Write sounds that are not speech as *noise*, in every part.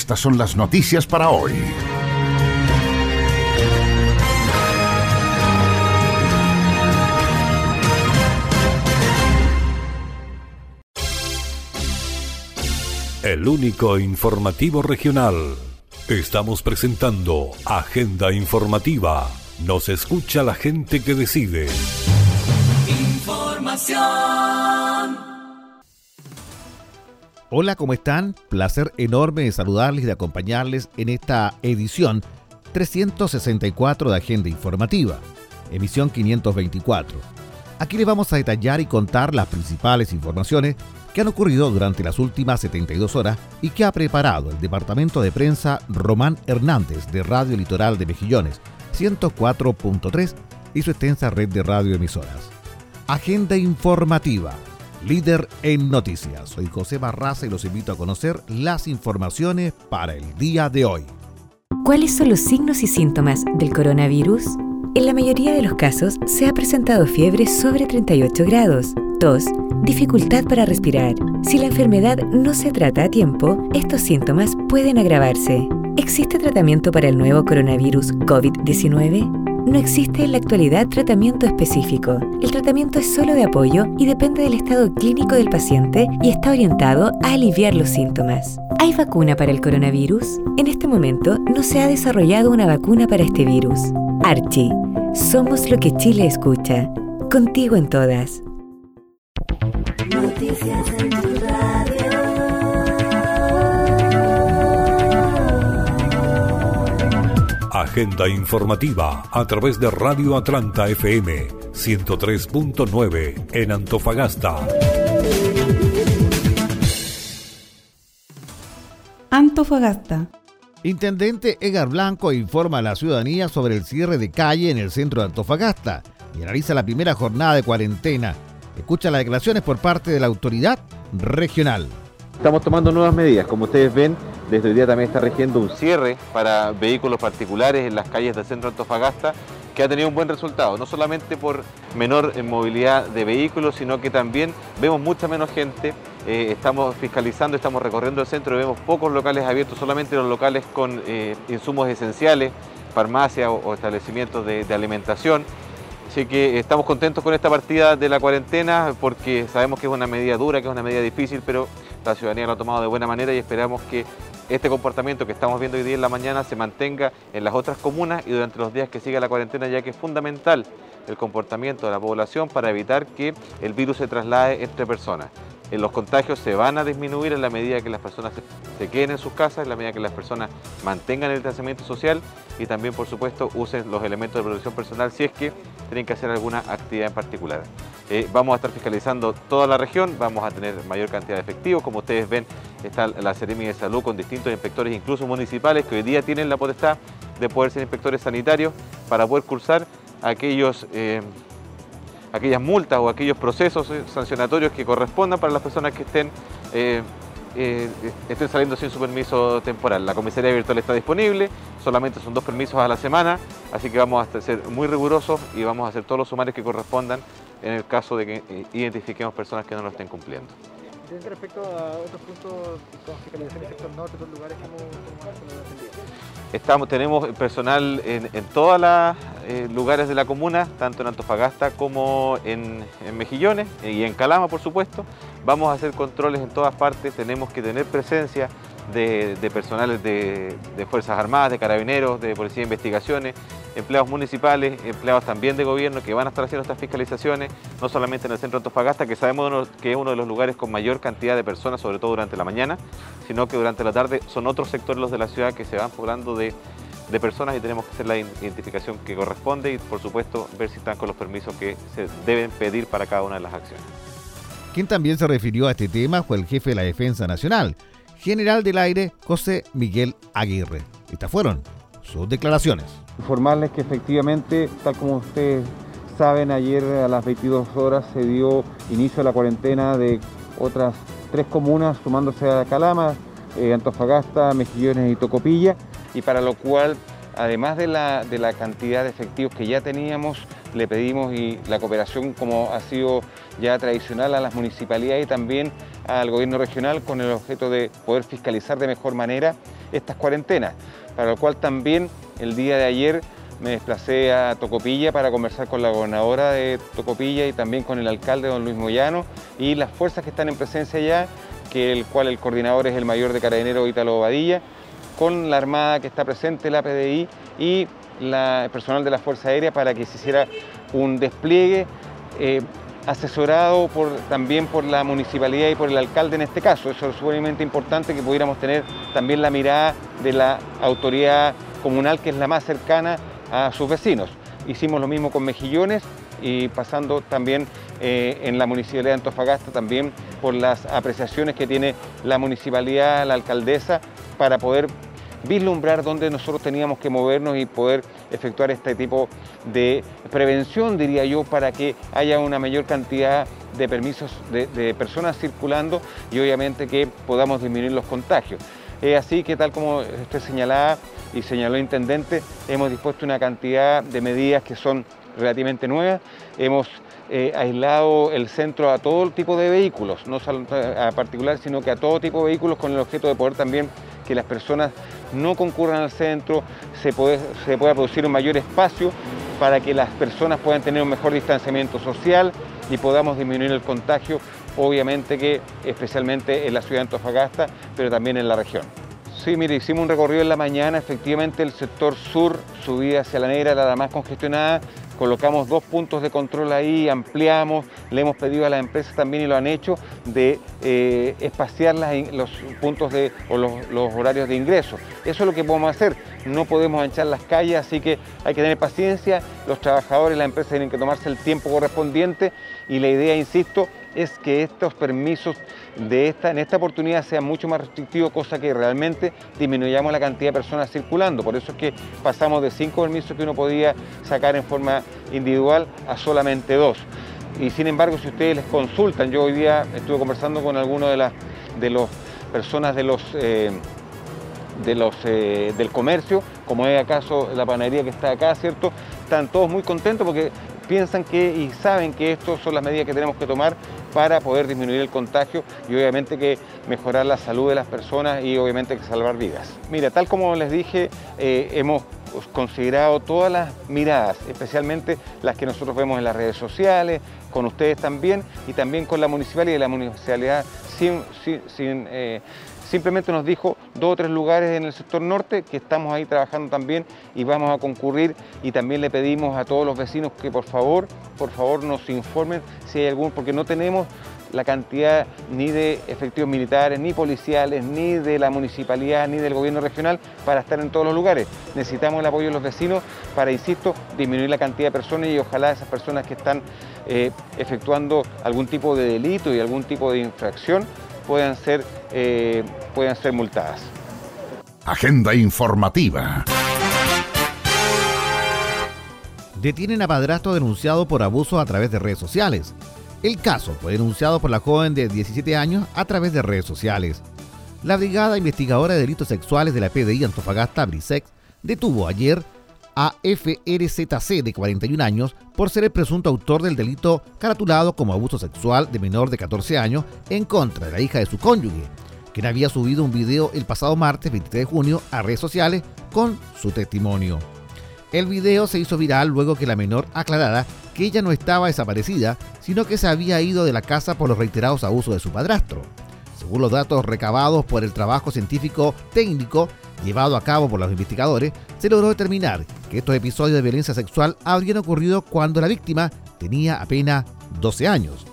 Estas son las noticias para hoy. El único informativo regional. Estamos presentando Agenda Informativa nos escucha la gente que decide. Información. Hola, ¿cómo están? Placer enorme de saludarles y de acompañarles en esta edición 364 de Agenda Informativa, emisión 524. Aquí les vamos a detallar y contar las principales informaciones que han ocurrido durante las últimas 72 horas y que ha preparado el Departamento de Prensa Román Hernández de Radio Litoral de Mejillones 104.3 y su extensa red de radioemisoras. Agenda informativa. Líder en noticias. Soy José Barraza y los invito a conocer las informaciones para el día de hoy. ¿Cuáles son los signos y síntomas del coronavirus? En la mayoría de los casos se ha presentado fiebre sobre 38 grados, tos, dificultad para respirar. Si la enfermedad no se trata a tiempo, estos síntomas pueden agravarse. ¿Existe tratamiento para el nuevo coronavirus COVID-19? No existe en la actualidad tratamiento específico. El tratamiento es solo de apoyo y depende del estado clínico del paciente y está orientado a aliviar los síntomas. ¿Hay vacuna para el coronavirus? En este momento no se ha desarrollado una vacuna para este virus. Archie, somos lo que Chile escucha. Contigo en todas. Noticias Agenda informativa a través de Radio Atlanta FM 103.9 en Antofagasta. Antofagasta. Intendente Edgar Blanco informa a la ciudadanía sobre el cierre de calle en el centro de Antofagasta y analiza la primera jornada de cuarentena. Escucha las declaraciones por parte de la autoridad regional. Estamos tomando nuevas medidas, como ustedes ven, desde hoy día también está regiendo un cierre para vehículos particulares en las calles del centro de Antofagasta, que ha tenido un buen resultado, no solamente por menor movilidad de vehículos, sino que también vemos mucha menos gente, eh, estamos fiscalizando, estamos recorriendo el centro y vemos pocos locales abiertos, solamente los locales con eh, insumos esenciales, farmacias o, establecimientos de alimentación. Así que estamos contentos con esta partida de la cuarentena porque sabemos que es una medida dura, que es una medida difícil, pero la ciudadanía lo ha tomado de buena manera y esperamos que este comportamiento que estamos viendo hoy día en la mañana se mantenga en las otras comunas y durante los días que siga la cuarentena, ya que es fundamental el comportamiento de la población para evitar que el virus se traslade entre personas. Eh, los contagios se van a disminuir en la medida que las personas se, queden en sus casas, en la medida que las personas mantengan el distanciamiento social y también, por supuesto, usen los elementos de protección personal si es que tienen que hacer alguna actividad en particular. Eh, vamos a estar fiscalizando toda la región, vamos a tener mayor cantidad de efectivos. Como ustedes ven, está la Seremi de Salud con distintos inspectores, incluso municipales, que hoy día tienen la potestad de poder ser inspectores sanitarios para poder cursar aquellos... Eh, aquellas multas o aquellos procesos eh, sancionatorios que correspondan para las personas que estén, eh, eh, estén saliendo sin su permiso temporal. La comisaría virtual está disponible, solamente son dos permisos a la semana, así que vamos a ser muy rigurosos y vamos a hacer todos los sumarios que correspondan en el caso de que identifiquemos personas que no lo estén cumpliendo. Respecto a otros puntos fiscalización sector norte, otros lugares, ¿cómo, Estamos, tenemos personal en, todos los eh, lugares de la comuna, tanto en Antofagasta como en, Mejillones y en Calama, por supuesto. Vamos a hacer controles en todas partes, tenemos que tener presencia de, personales de, de, Fuerzas Armadas, de Carabineros, de Policía de Investigaciones, empleados municipales, empleados también de gobierno que van a estar haciendo estas fiscalizaciones, no solamente en el centro de Antofagasta, que sabemos que es uno de los lugares con mayor cantidad de personas, sobre todo durante la mañana, sino que durante la tarde son otros sectores los de la ciudad que se van poblando de, personas y tenemos que hacer la identificación que corresponde y por supuesto ver si están con los permisos que se deben pedir para cada una de las acciones. Quien también se refirió a este tema fue el jefe de la Defensa Nacional, general del aire José Miguel Aguirre. Estas fueron sus declaraciones. Informarles que efectivamente, tal como ustedes saben, ayer a las 22 horas se dio inicio a la cuarentena de otras tres comunas sumándose a Calama, eh, Antofagasta, Mejillones y Tocopilla, y para lo cual, además de la, de la cantidad de efectivos que ya teníamos, le pedimos y la cooperación como ha sido ya tradicional a las municipalidades y también al gobierno regional con el objeto de poder fiscalizar de mejor manera estas cuarentenas, para lo cual también el día de ayer me desplacé a Tocopilla para conversar con la gobernadora de Tocopilla y también con el alcalde don Luis Moyano y las fuerzas que están en presencia allá, que el cual el coordinador es el mayor de carabineros Ítalo Badilla, con la Armada que está presente, la PDI y el personal de la Fuerza Aérea para que se hiciera un despliegue eh, asesorado también por la municipalidad y por el alcalde en este caso. Eso es sumamente importante que pudiéramos tener también la mirada de la autoridad comunal que es la más cercana a sus vecinos. Hicimos lo mismo con Mejillones y pasando también eh, en la municipalidad de Antofagasta también por las apreciaciones que tiene la municipalidad, la alcaldesa, para poder vislumbrar dónde nosotros teníamos que movernos y poder efectuar este tipo de prevención, diría yo, para que haya una mayor cantidad de permisos de, personas circulando y obviamente que podamos disminuir los contagios. Es así que tal como usted señalaba y señaló el intendente, hemos dispuesto una cantidad de medidas que son relativamente nuevas. Hemos eh, aislado el centro a todo tipo de vehículos, no solo a particular, sino que a todo tipo de vehículos con el objeto de poder también que las personas no concurran al centro, se, se pueda producir un mayor espacio para que las personas puedan tener un mejor distanciamiento social y podamos disminuir el contagio, obviamente que especialmente en la ciudad de Antofagasta, pero también en la región. Sí, mire, hicimos un recorrido en la mañana, efectivamente el sector sur, subida hacia la negra, era la más congestionada, colocamos dos puntos de control ahí, ampliamos, le hemos pedido a las empresas también y lo han hecho, de eh, espaciar los puntos de, o los, horarios de ingreso. Eso es lo que podemos hacer, no podemos anchar las calles, así que hay que tener paciencia, los trabajadores, las empresas tienen que tomarse el tiempo correspondiente y la idea, insisto, es que estos permisos de esta, en esta oportunidad sean mucho más restrictivos, cosa que realmente disminuyamos la cantidad de personas circulando. Por eso es que pasamos de cinco permisos que uno podía sacar en forma individual a solamente dos. Y sin embargo, si ustedes les consultan, yo hoy día estuve conversando con algunos de las de los personas de los eh, de los, eh, del comercio, como es acaso la panadería que está acá, ¿cierto? Están todos muy contentos porque piensan que y saben que estas son las medidas que tenemos que tomar para poder disminuir el contagio y obviamente que mejorar la salud de las personas y obviamente que salvar vidas. Mira, tal como les dije, eh, hemos considerado todas las miradas, especialmente las que nosotros vemos en las redes sociales, con ustedes también y también con la municipalidad y la municipalidad sin, sin, eh, Simplemente nos dijo dos o tres lugares en el sector norte que estamos ahí trabajando también y vamos a concurrir y también le pedimos a todos los vecinos que por favor, por favor nos informen si hay algún, porque no tenemos la cantidad ni de efectivos militares, ni policiales, ni de la municipalidad, ni del gobierno regional para estar en todos los lugares. Necesitamos el apoyo de los vecinos para, insisto, disminuir la cantidad de personas y ojalá esas personas que están eh, efectuando algún tipo de delito y algún tipo de infracción puedan ser, eh, puedan ser multadas. Agenda informativa. Detienen a padrastro denunciado por abuso a través de redes sociales. El caso fue denunciado por la joven de 17 años a través de redes sociales. La Brigada Investigadora de Delitos Sexuales de la PDI Antofagasta, Brisex, detuvo ayer a FRZC de 41 años por ser el presunto autor del delito caratulado como abuso sexual de menor de 14 años en contra de la hija de su cónyuge, quien había subido un video el pasado martes 23 de junio a redes sociales con su testimonio. El video se hizo viral luego que la menor aclarara que ella no estaba desaparecida, sino que se había ido de la casa por los reiterados abusos de su padrastro. Según los datos recabados por el trabajo científico técnico llevado a cabo por los investigadores, se logró determinar que estos episodios de violencia sexual habrían ocurrido cuando la víctima tenía apenas 12 años.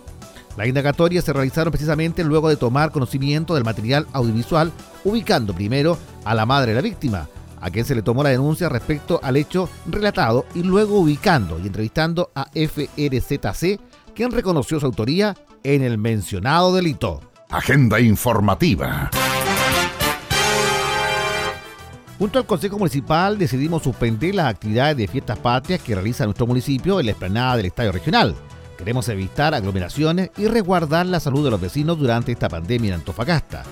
Las indagatorias se realizaron precisamente luego de tomar conocimiento del material audiovisual, ubicando primero a la madre de la víctima, a quien se le tomó la denuncia respecto al hecho relatado, y luego ubicando y entrevistando a FRZC, quien reconoció su autoría en el mencionado delito. Agenda informativa. Junto al Consejo Municipal decidimos suspender las actividades de fiestas patrias que realiza nuestro municipio en la explanada del Estadio Regional. Queremos evitar aglomeraciones y resguardar la salud de los vecinos durante esta pandemia en Antofagasta.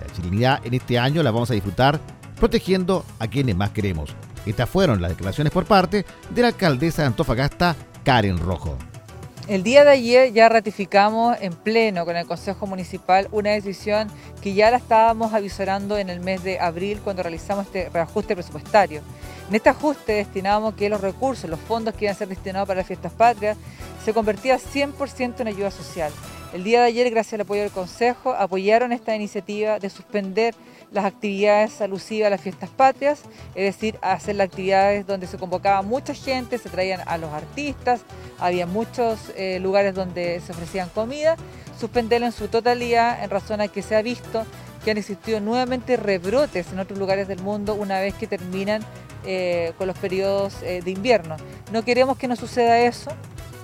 La chilenidad en este año la vamos a disfrutar protegiendo a quienes más queremos. Estas fueron las declaraciones por parte de la alcaldesa de Antofagasta, Karen Rojo. El día de ayer ya ratificamos en pleno con el Consejo Municipal una decisión que ya la estábamos avisorando en el mes de abril cuando realizamos este reajuste presupuestario. En este ajuste destinamos que los recursos, los fondos que iban a ser destinados para las fiestas patrias, se convertía 100% en ayuda social. El día de ayer, gracias al apoyo del Consejo, apoyaron esta iniciativa de suspender las actividades alusivas a las fiestas patrias, es decir, hacer las actividades donde se convocaba mucha gente, se traían a los artistas, había muchos eh, lugares donde se ofrecían comida, suspenderlo en su totalidad en razón a que se ha visto que han existido nuevamente rebrotes en otros lugares del mundo una vez que terminan eh, con los periodos eh, de invierno. No queremos que nos suceda eso,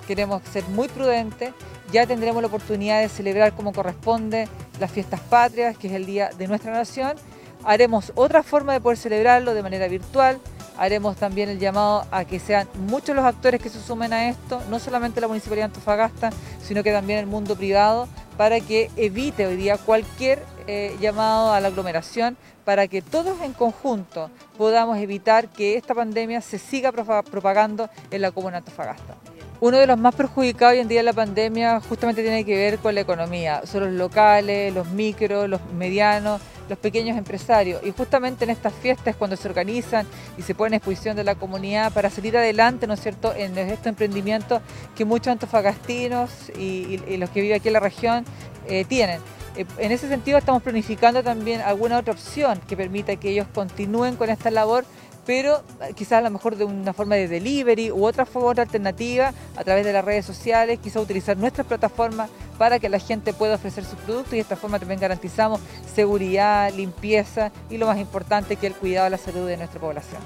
queremos ser muy prudentes, ya tendremos la oportunidad de celebrar como corresponde las fiestas patrias, que es el día de nuestra nación. Haremos otra forma de poder celebrarlo de manera virtual. Haremos también el llamado a que sean muchos los actores que se sumen a esto, no solamente la Municipalidad de Antofagasta, sino que también el mundo privado, para que evite hoy día cualquier eh, llamado a la aglomeración, para que todos en conjunto podamos evitar que esta pandemia se siga propagando en la comuna de Antofagasta. Uno de los más perjudicados hoy en día en la pandemia justamente tiene que ver con la economía. Son los locales, los micros, los medianos, los pequeños empresarios. Y justamente en estas fiestas cuando se organizan y se ponen a exposición de la comunidad para salir adelante, ¿no es cierto?, en estos emprendimientos que muchos antofagastinos y, los que viven aquí en la región eh, tienen. Eh, en ese sentido estamos planificando también alguna otra opción que permita que ellos continúen con esta labor pero eh, quizás a lo mejor de una forma de delivery u otra forma alternativa a través de las redes sociales, quizás utilizar nuestras plataformas para que la gente pueda ofrecer sus productos y de esta forma también garantizamos seguridad, limpieza y lo más importante que el cuidado de la salud de nuestra población.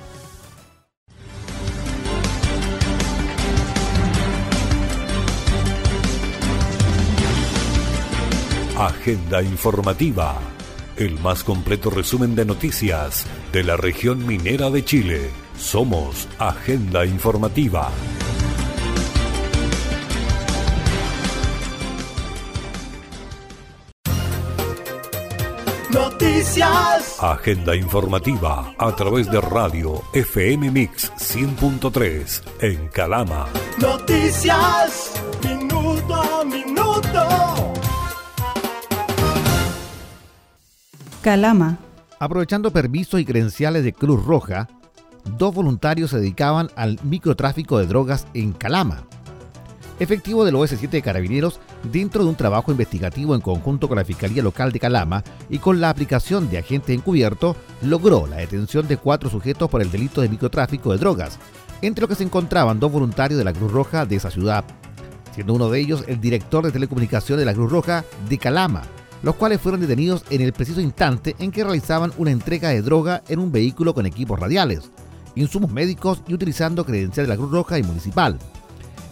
Agenda informativa el más completo resumen de noticias de la región minera de Chile. Somos Agenda Informativa. Noticias. Agenda informativa a través de radio FM Mix 100.3 en Calama. Noticias. Minuto. Calama. Aprovechando permisos y credenciales de Cruz Roja, dos voluntarios se dedicaban al microtráfico de drogas en Calama. Efectivo del OS7 de Carabineros, dentro de un trabajo investigativo en conjunto con la Fiscalía Local de Calama y con la aplicación de agente encubierto, logró la detención de cuatro sujetos por el delito de microtráfico de drogas, entre los que se encontraban dos voluntarios de la Cruz Roja de esa ciudad, siendo uno de ellos el director de telecomunicación de la Cruz Roja de Calama, los cuales fueron detenidos en el preciso instante en que realizaban una entrega de droga en un vehículo con equipos radiales, insumos médicos y utilizando credenciales de la Cruz Roja y Municipal.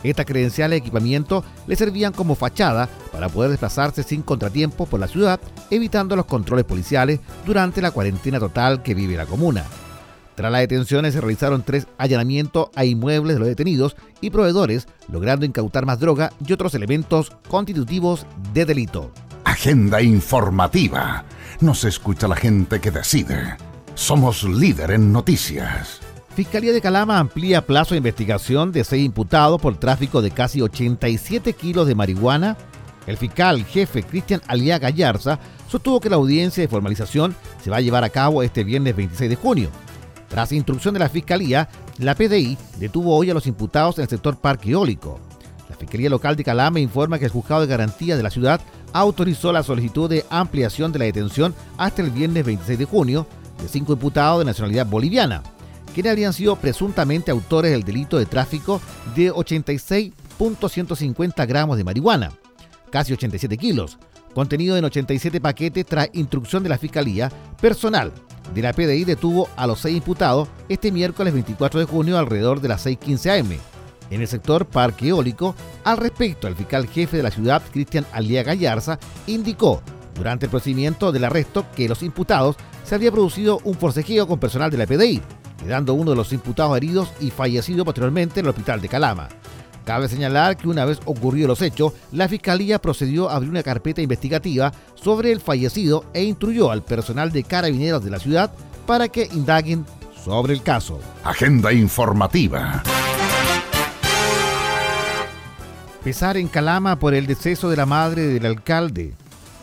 Estas credenciales de equipamiento le servían como fachada para poder desplazarse sin contratiempo por la ciudad, evitando los controles policiales durante la cuarentena total que vive la comuna. Tras las detenciones se realizaron tres allanamientos a inmuebles de los detenidos y proveedores, logrando incautar más droga y otros elementos constitutivos de delito. Agenda informativa. Nos escucha la gente que decide. Somos líder en noticias. Fiscalía de Calama amplía plazo de investigación de seis imputados por tráfico de casi 87 kilos de marihuana. El fiscal jefe Cristian Aliaga Yarza sostuvo que la audiencia de formalización se va a llevar a cabo este viernes 26 de junio. Tras instrucción de la Fiscalía, la PDI detuvo hoy a los imputados en el sector parque eólico. La Fiscalía Local de Calama informa que el Juzgado de Garantía de la ciudad autorizó la solicitud de ampliación de la detención hasta el viernes 26 de junio de cinco imputados de nacionalidad boliviana, quienes habrían sido presuntamente autores del delito de tráfico de 86.150 gramos de marihuana, casi 87 kilos, contenido en 87 paquetes tras instrucción de la Fiscalía, personal de la PDI detuvo a los seis imputados este miércoles 24 de junio alrededor de las 6.15 am en el sector Parque Eólico. Al respecto, el fiscal jefe de la ciudad, Cristian Alía Gallarza, indicó durante el procedimiento del arresto que los imputados se había producido un forcejeo con personal de la PDI, quedando uno de los imputados heridos y fallecido posteriormente en el hospital de Calama. Cabe señalar que una vez ocurridos los hechos, la Fiscalía procedió a abrir una carpeta investigativa sobre el fallecido e instruyó al personal de carabineros de la ciudad para que indaguen sobre el caso. Agenda informativa. Pesar en Calama por el deceso de la madre del alcalde.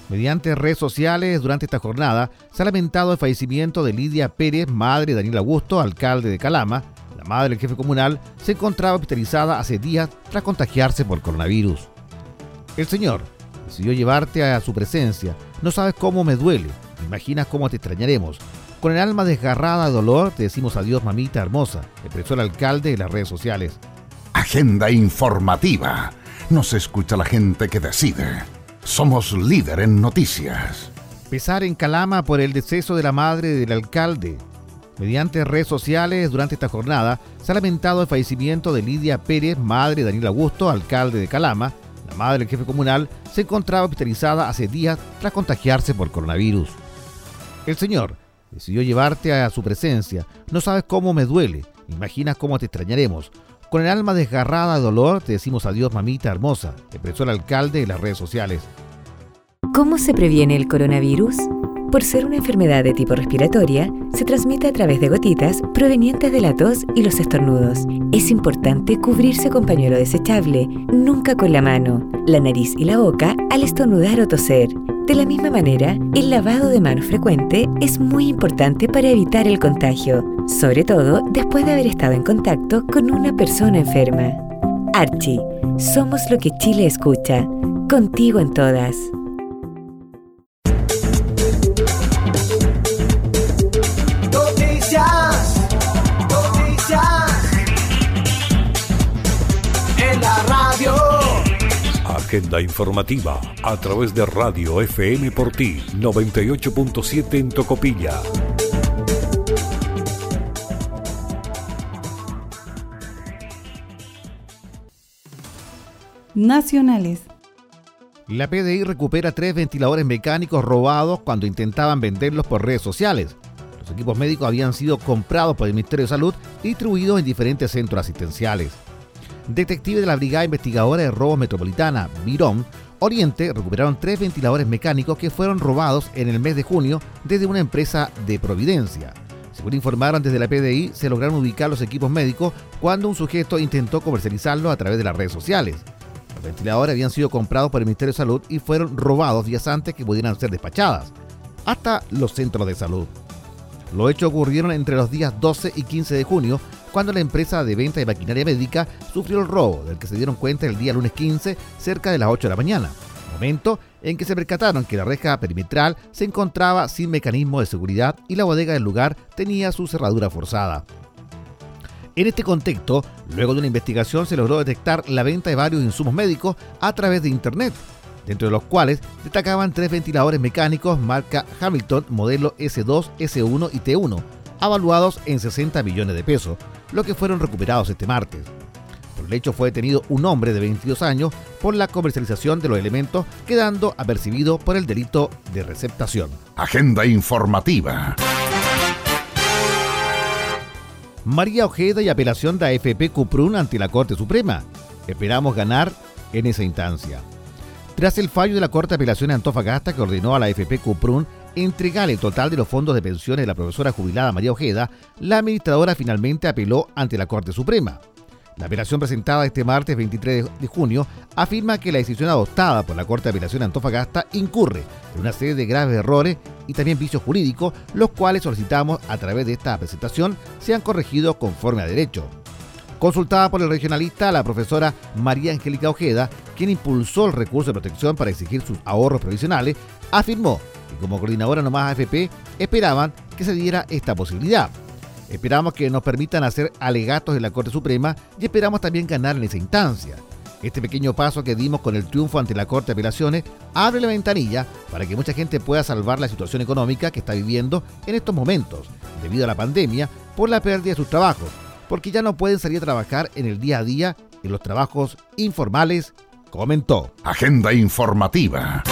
Mediante redes sociales durante esta jornada se ha lamentado el fallecimiento de Lidia Pérez, madre de Daniel Augusto, alcalde de Calama. La madre del jefe comunal se encontraba hospitalizada hace días tras contagiarse por coronavirus. El señor decidió llevarte a su presencia. No sabes cómo me duele. Imaginas cómo te extrañaremos. Con el alma desgarrada de dolor te decimos adiós, mamita hermosa, expresó el alcalde en las redes sociales. Agenda informativa. Nos escucha la gente que decide. Somos líder en noticias. Pesar en Calama por el deceso de la madre del alcalde. Mediante redes sociales durante esta jornada se ha lamentado el fallecimiento de Lidia Pérez, madre de Daniel Augusto, alcalde de Calama. La madre del jefe comunal se encontraba hospitalizada hace días tras contagiarse por coronavirus. El señor decidió llevarte a su presencia. No sabes cómo me duele. Imaginas cómo te extrañaremos. Con el alma desgarrada de dolor te decimos adiós, mamita hermosa, expresó el alcalde en las redes sociales. ¿Cómo se previene el coronavirus? Por ser una enfermedad de tipo respiratoria, se transmite a través de gotitas provenientes de la tos y los estornudos. Es importante cubrirse con pañuelo desechable, nunca con la mano, la nariz y la boca al estornudar o toser. De la misma manera, el lavado de manos frecuente es muy importante para evitar el contagio, sobre todo después de haber estado en contacto con una persona enferma. Archie, somos lo que Chile escucha, contigo en todas. Agenda informativa a través de Radio FM por ti 98.7 en Tocopilla. Nacionales. La PDI recupera tres ventiladores mecánicos robados cuando intentaban venderlos por redes sociales. Los equipos médicos habían sido comprados por el Ministerio de Salud y distribuidos en diferentes centros asistenciales. Detectives de la Brigada Investigadora de Robos Metropolitana, Virón, Oriente, recuperaron tres ventiladores mecánicos que fueron robados en el mes de junio desde una empresa de Providencia. Según informaron desde la PDI, se lograron ubicar los equipos médicos cuando un sujeto intentó comercializarlos a través de las redes sociales. Los ventiladores habían sido comprados por el Ministerio de Salud y fueron robados días antes que pudieran ser despachadas, hasta los centros de salud. Los hechos ocurrieron entre los días 12 y 15 de junio, cuando la empresa de venta de maquinaria médica sufrió el robo, del que se dieron cuenta el día lunes 15, cerca de las 8 de la mañana, momento en que se percataron que la reja perimetral se encontraba sin mecanismo de seguridad y la bodega del lugar tenía su cerradura forzada. En este contexto, luego de una investigación se logró detectar la venta de varios insumos médicos a través de Internet, dentro de los cuales destacaban tres ventiladores mecánicos marca Hamilton modelo S2, S1 y T1, avaluados en 60 millones de pesos, lo que fueron recuperados este martes. Por el hecho fue detenido un hombre de 22 años por la comercialización de los elementos, quedando apercibido por el delito de receptación. Agenda informativa. María Ojeda y apelación de AFP Cuprun ante la Corte Suprema. Esperamos ganar en esa instancia. Tras el fallo de la Corte de Apelación de Antofagasta que ordenó a la AFP Cuprun entregar el total de los fondos de pensiones de la profesora jubilada María Ojeda, la administradora finalmente apeló ante la Corte Suprema. La apelación presentada este martes 23 de junio afirma que la decisión adoptada por la Corte de Apelación de Antofagasta incurre en una serie de graves errores y también vicios jurídicos, los cuales solicitamos a través de esta presentación sean corregidos conforme a derecho. Consultada por el regionalista, la profesora María Angélica Ojeda, quien impulsó el recurso de protección para exigir sus ahorros provisionales, afirmó que como coordinadora nomás AFP esperaban que se diera esta posibilidad. Esperamos que nos permitan hacer alegatos en la Corte Suprema y esperamos también ganar en esa instancia. Este pequeño paso que dimos con el triunfo ante la Corte de Apelaciones abre la ventanilla para que mucha gente pueda salvar la situación económica que está viviendo en estos momentos, debido a la pandemia, por la pérdida de sus trabajos, porque ya no pueden salir a trabajar en el día a día en los trabajos informales, comentó. Agenda informativa.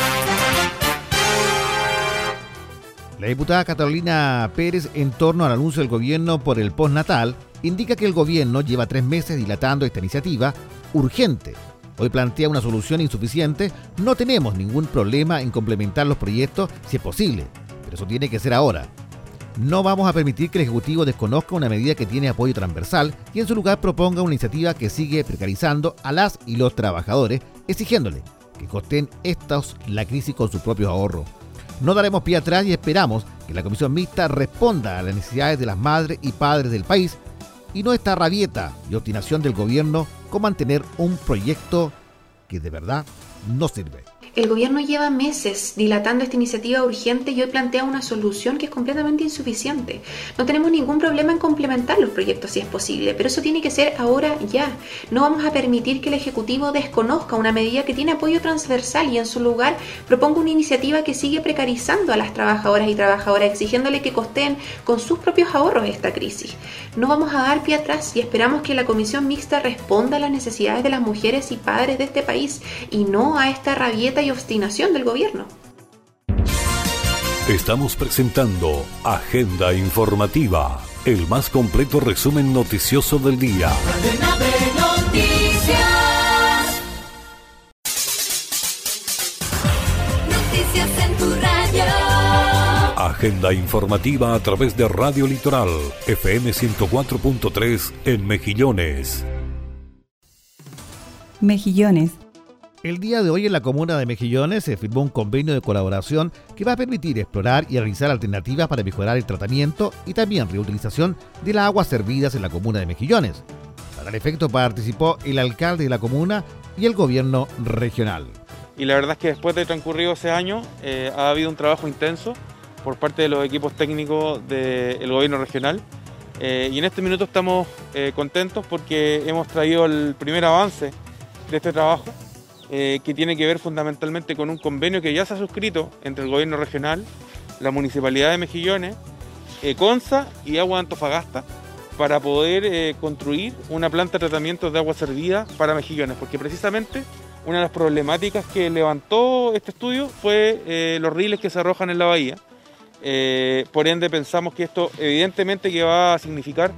La diputada Catalina Pérez, en torno al anuncio del gobierno por el postnatal, indica que el gobierno lleva tres meses dilatando esta iniciativa urgente. Hoy plantea una solución insuficiente. No tenemos ningún problema en complementar los proyectos si es posible, pero eso tiene que ser ahora. No vamos a permitir que el Ejecutivo desconozca una medida que tiene apoyo transversal y en su lugar proponga una iniciativa que sigue precarizando a las y los trabajadores, exigiéndole que costen estos la crisis con sus propios ahorros. No daremos pie atrás y esperamos que la Comisión Mixta responda a las necesidades de las madres y padres del país y no esta rabieta y obstinación del gobierno con mantener un proyecto que de verdad no sirve. El gobierno lleva meses dilatando esta iniciativa urgente y hoy plantea una solución que es completamente insuficiente. No tenemos ningún problema en complementar los proyectos si es posible, pero eso tiene que ser ahora ya. No vamos a permitir que el Ejecutivo desconozca una medida que tiene apoyo transversal y en su lugar proponga una iniciativa que sigue precarizando a las trabajadoras y trabajadoras, exigiéndole que costeen con sus propios ahorros esta crisis. No vamos a dar pie atrás y esperamos que la Comisión Mixta responda a las necesidades de las mujeres y padres de este país y no a esta rabieta y obstinación del gobierno. Estamos presentando Agenda Informativa, el más completo resumen noticioso del día. Cadena de noticias. Noticias en tu radio. Agenda Informativa a través de Radio Litoral, FM 104.3 en Mejillones. Mejillones. El día de hoy en la comuna de Mejillones se firmó un convenio de colaboración que va a permitir explorar y realizar alternativas para mejorar el tratamiento y también reutilización de las aguas servidas en la comuna de Mejillones. Para el efecto participó el alcalde de la comuna y el gobierno regional. Y la verdad es que después de transcurrido ese año eh, ha habido un trabajo intenso por parte de los equipos técnicos del gobierno regional. Eh, y en este minuto estamos eh, contentos porque hemos traído el primer avance de este trabajo, eh, que tiene que ver fundamentalmente con un convenio que ya se ha suscrito entre el gobierno regional, la municipalidad de Mejillones, Consa y Agua de Antofagasta para poder eh, construir una planta de tratamiento de agua servida para Mejillones, porque precisamente una de las problemáticas que levantó este estudio fue eh, los riles que se arrojan en la bahía. Eh, por ende pensamos que esto evidentemente que va a significar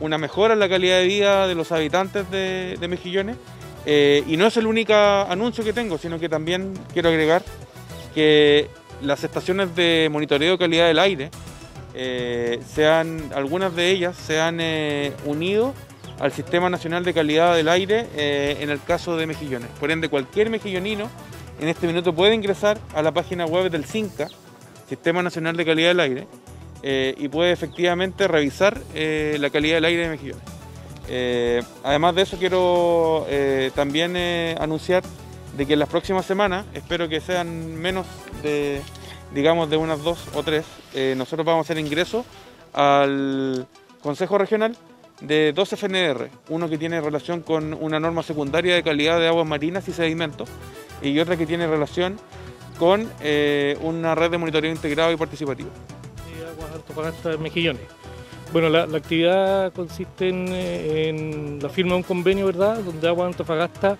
una mejora en la calidad de vida de los habitantes de, de Mejillones. Eh, y no es el único anuncio que tengo, sino que también quiero agregar que las estaciones de monitoreo de calidad del aire, eh, sean, algunas de ellas se han eh, unido al Sistema Nacional de Calidad del Aire eh, en el caso de Mejillones. Por ende, cualquier mejillonino en este minuto puede ingresar a la página web del CINCA, Sistema Nacional de Calidad del Aire, y puede efectivamente revisar la calidad del aire de Mejillones. Eh, además de eso, quiero eh, también eh, anunciar de que en las próximas semanas, espero que sean menos de, digamos, de unas dos o tres, nosotros vamos a hacer ingreso al Consejo Regional de dos FNR, uno que tiene relación con una norma secundaria de calidad de aguas marinas y sedimentos, y otra que tiene relación con una red de monitoreo integrado y participativo. de Aguas Antofagasta de Mejillones. Bueno, la, actividad consiste en, eh, en la firma de un convenio, ¿verdad?, donde Aguas Antofagasta,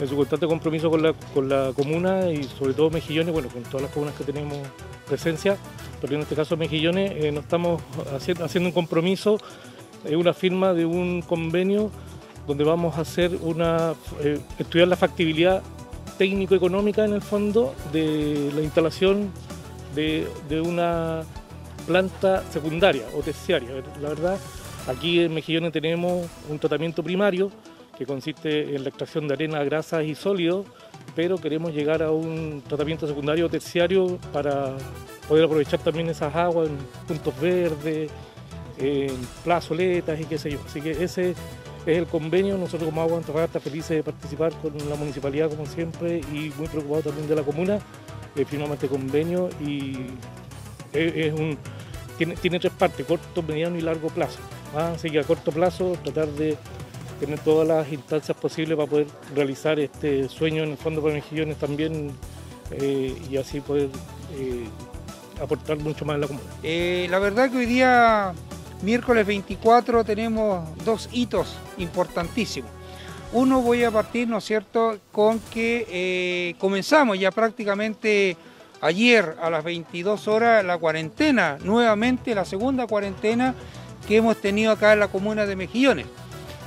en su constante compromiso con la, con la comuna y sobre todo Mejillones, bueno, con todas las comunas que tenemos presencia, pero en este caso Mejillones, eh, nos estamos haciendo, un compromiso, eh, una firma de un convenio donde vamos a hacer una, eh, estudiar la factibilidad técnico-económica en el fondo de la instalación de, de una planta secundaria o terciaria. La verdad, aquí en Mejillones tenemos un tratamiento primario que consiste en la extracción de arena, grasas y sólidos, pero queremos llegar a un tratamiento secundario o terciario para poder aprovechar también esas aguas en puntos verdes, en plazoletas y qué sé yo. Así que ese es el convenio. Nosotros como Agua Antofagasta felices de participar con la municipalidad como siempre y muy preocupados también de la comuna. Eh, firmamos este convenio y es, es un, tiene, tres partes, corto, mediano y largo plazo. ¿ah? Así que a corto plazo tratar de tener todas las instancias posibles para poder realizar este sueño en el fondo para Mejillones también eh, y así poder eh, aportar mucho más en la comuna. Eh, la verdad que hoy día, miércoles 24, tenemos dos hitos importantísimos. Uno voy a partir, ¿no es cierto?, con que comenzamos ya prácticamente ayer a las 22 horas la cuarentena, nuevamente la segunda cuarentena que hemos tenido acá en la comuna de Mejillones.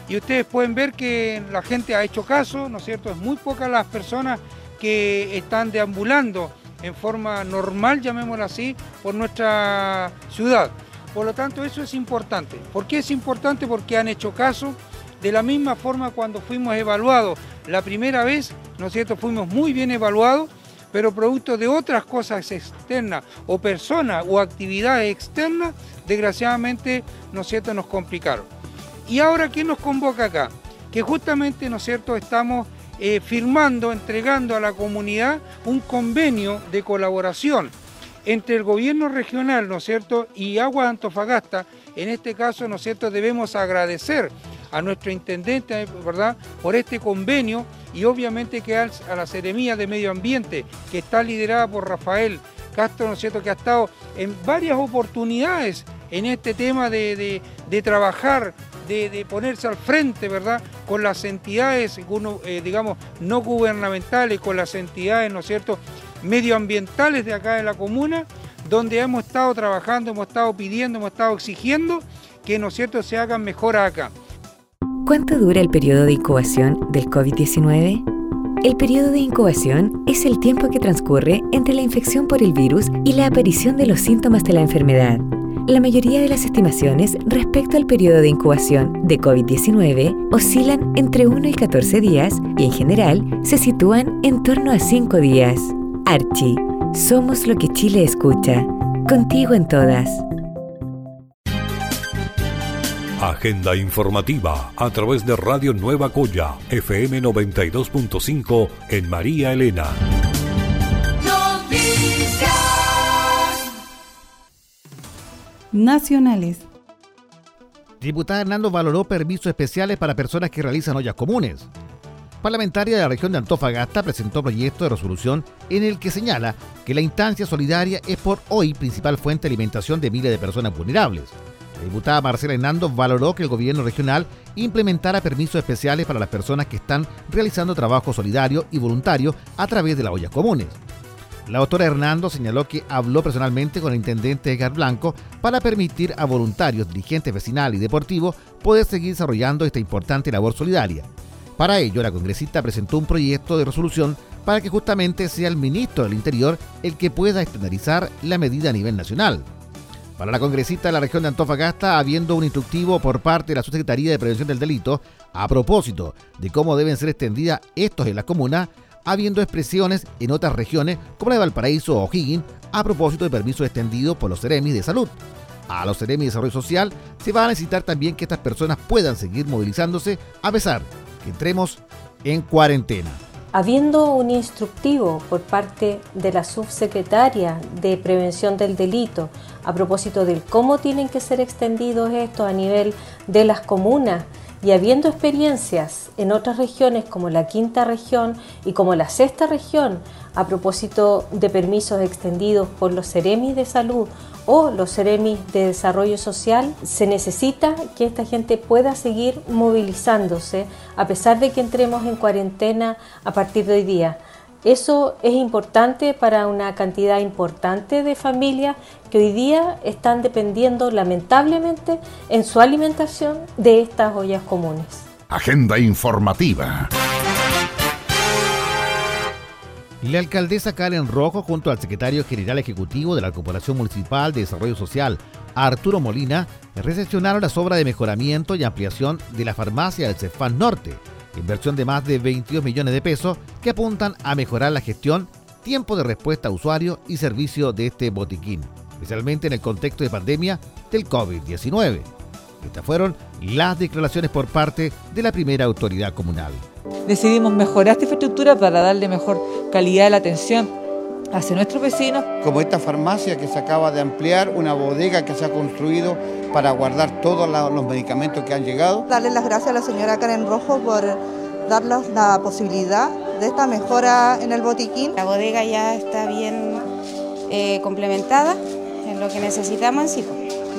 Y ustedes pueden ver que la gente ha hecho caso, ¿no es cierto? Es muy pocas las personas que están deambulando en forma normal, llamémoslo así, por nuestra ciudad. Por lo tanto, eso es importante. ¿Por qué es importante? Porque han hecho caso. De la misma forma cuando fuimos evaluados la primera vez, ¿no es cierto? Fuimos muy bien evaluados, pero producto de otras cosas externas o personas o actividades externas, desgraciadamente, ¿no es cierto?, nos complicaron. Y ahora, ¿qué nos convoca acá? Que justamente, ¿no cierto?, estamos eh, firmando, entregando a la comunidad un convenio de colaboración entre el gobierno regional, ¿no es cierto?, y Agua de Antofagasta. En este caso, ¿no cierto?, debemos agradecer a nuestro intendente, ¿verdad?, por este convenio y obviamente que a la Seremía de Medio Ambiente, que está liderada por Rafael Castro, ¿no es cierto?, que ha estado en varias oportunidades en este tema de, trabajar, de, ponerse al frente, ¿verdad?, con las entidades, eh, digamos, no gubernamentales, con las entidades, ¿no es cierto?, medioambientales de acá de la comuna, donde hemos estado trabajando, hemos estado pidiendo, hemos estado exigiendo que, ¿no es cierto?, se hagan mejoras acá. ¿Cuánto dura el periodo de incubación del COVID-19? El periodo de incubación es el tiempo que transcurre entre la infección por el virus y la aparición de los síntomas de la enfermedad. La mayoría de las estimaciones respecto al periodo de incubación de COVID-19 oscilan entre 1 y 14 días y en general se sitúan en torno a 5 días. Archie, somos lo que Chile escucha. Contigo en todas. Agenda informativa a través de Radio Nueva Coya, FM 92.5 en María Elena. nacionales. Diputada Hernando valoró permisos especiales para personas que realizan ollas comunes. Parlamentaria de la región de Antofagasta presentó proyecto de resolución en el que señala que la instancia solidaria es por hoy principal fuente de alimentación de miles de personas vulnerables. La diputada Marcela Hernando valoró que el gobierno regional implementara permisos especiales para las personas que están realizando trabajo solidario y voluntario a través de las ollas comunes. La doctora Hernando señaló que habló personalmente con el intendente Edgar Blanco para permitir a voluntarios, dirigentes vecinal y deportivos poder seguir desarrollando esta importante labor solidaria. Para ello, la congresista presentó un proyecto de resolución para que justamente sea el ministro del Interior el que pueda estandarizar la medida a nivel nacional. Para la congresista de la región de Antofagasta, habiendo un instructivo por parte de la Subsecretaría de Prevención del Delito a propósito de cómo deben ser extendidas estos en la comuna, habiendo expresiones en otras regiones como la de Valparaíso o O'Higgins a propósito de permisos extendidos por los Ceremis de Salud. A los Ceremis de Desarrollo Social se va a necesitar también que estas personas puedan seguir movilizándose a pesar que entremos en cuarentena. Habiendo un instructivo por parte de la subsecretaria de Prevención del Delito a propósito de cómo tienen que ser extendidos estos a nivel de las comunas y habiendo experiencias en otras regiones como la quinta región y como la sexta región a propósito de permisos extendidos por los Ceremis de Salud o los Ceremis de Desarrollo Social, se necesita que esta gente pueda seguir movilizándose a pesar de que entremos en cuarentena a partir de hoy día. Eso es importante para una cantidad importante de familias que hoy día están dependiendo lamentablemente en su alimentación de estas ollas comunes. Agenda informativa. La alcaldesa Karen Rojo junto al secretario general ejecutivo de la Corporación Municipal de Desarrollo Social, Arturo Molina, recepcionaron las obras de mejoramiento y ampliación de la farmacia del Cefán Norte inversión de más de 22 millones de pesos que apuntan a mejorar la gestión, tiempo de respuesta a usuario y servicio de este botiquín, especialmente en el contexto de pandemia del COVID-19. Estas fueron las declaraciones por parte de la primera autoridad comunal. Decidimos mejorar esta infraestructura para darle mejor calidad de la atención hacia nuestros vecinos. Como esta farmacia que se acaba de ampliar, una bodega que se ha construido para guardar todos los medicamentos que han llegado. Darle las gracias a la señora Karen Rojo por darnos la posibilidad de esta mejora en el botiquín. La bodega ya está bien eh, complementada en lo que necesitamos, sí,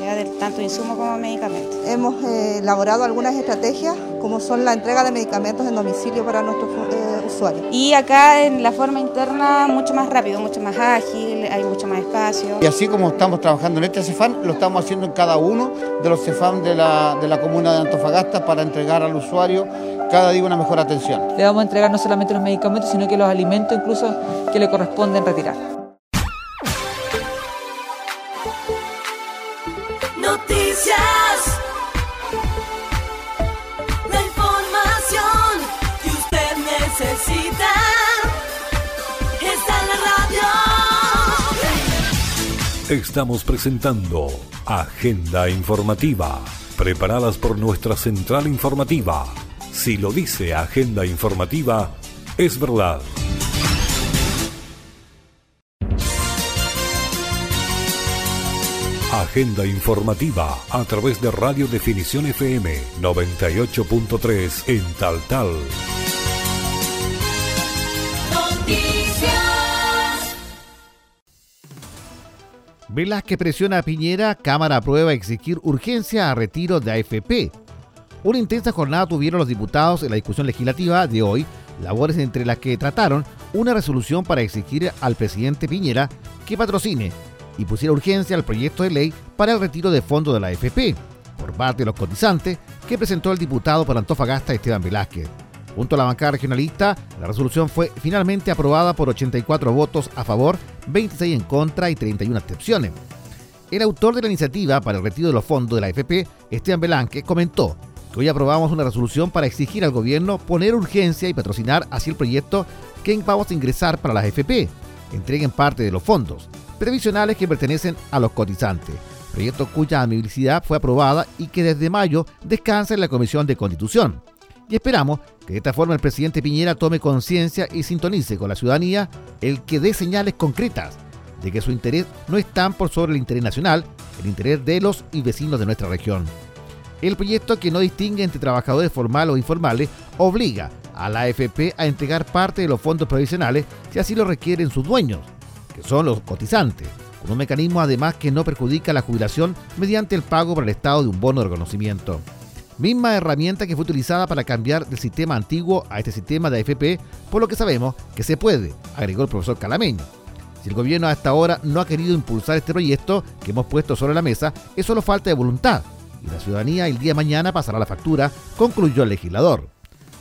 ya de tanto insumo como medicamentos. Hemos eh, elaborado algunas estrategias como son la entrega de medicamentos en domicilio para nuestros eh, usuarios. Y acá en la forma interna mucho más rápido, mucho más ágil, hay mucho más espacio. Y así como estamos trabajando en este CEFAN, lo estamos haciendo en cada uno de los CEFAN de la, de la comuna de Antofagasta para entregar al usuario cada día una mejor atención. Le vamos a entregar no solamente los medicamentos, sino que los alimentos incluso que le corresponden retirar. Estamos presentando Agenda Informativa, preparadas por nuestra central informativa. Si lo dice Agenda Informativa, es verdad. Agenda informativa a través de Radio Definición FM 98.3 en Tal Tal. Velázquez presiona a Piñera, Cámara aprueba exigir urgencia a retiro de AFP. Una intensa jornada tuvieron los diputados en la discusión legislativa de hoy, labores entre las que trataron una resolución para exigir al presidente Piñera que patrocine y pusiera urgencia al proyecto de ley para el retiro de fondos de la AFP por parte de los cotizantes que presentó el diputado por Antofagasta Esteban Velázquez. Junto a la bancada regionalista, la resolución fue finalmente aprobada por 84 votos a favor, 26 en contra y 31 abstenciones. El autor de la iniciativa para el retiro de los fondos de la AFP, Esteban Velázquez, comentó que hoy aprobamos una resolución para exigir al gobierno poner urgencia y patrocinar así el proyecto que vamos a ingresar para las AFP, entreguen parte de los fondos previsionales que pertenecen a los cotizantes, proyecto cuya admisibilidad fue aprobada y que desde mayo descansa en la Comisión de Constitución. Y esperamos que de esta forma el presidente Piñera tome conciencia y sintonice con la ciudadanía el que dé señales concretas de que su interés no está por sobre el interés nacional, el interés de los y vecinos de nuestra región. El proyecto que no distingue entre trabajadores formales o informales obliga a la AFP a entregar parte de los fondos provisionales si así lo requieren sus dueños, que son los cotizantes, con un mecanismo además que no perjudica la jubilación mediante el pago por el Estado de un bono de reconocimiento. Misma herramienta que fue utilizada para cambiar del sistema antiguo a este sistema de AFP, por lo que sabemos que se puede, agregó el profesor Calameño. Si el gobierno hasta ahora no ha querido impulsar este proyecto que hemos puesto sobre la mesa, es solo falta de voluntad, y la ciudadanía el día de mañana pasará la factura, concluyó el legislador.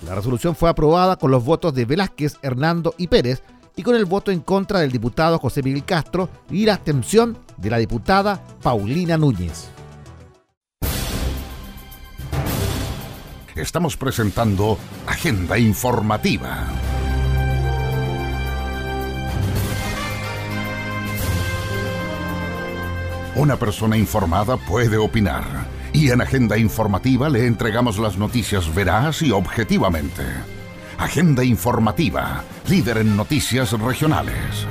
La resolución fue aprobada con los votos de Velázquez, Hernando y Pérez, y con el voto en contra del diputado José Miguel Castro y la abstención de la diputada Paulina Núñez. Estamos presentando Agenda Informativa. Una persona informada puede opinar y en Agenda Informativa le entregamos las noticias veraz y objetivamente. Agenda Informativa, líder en noticias regionales.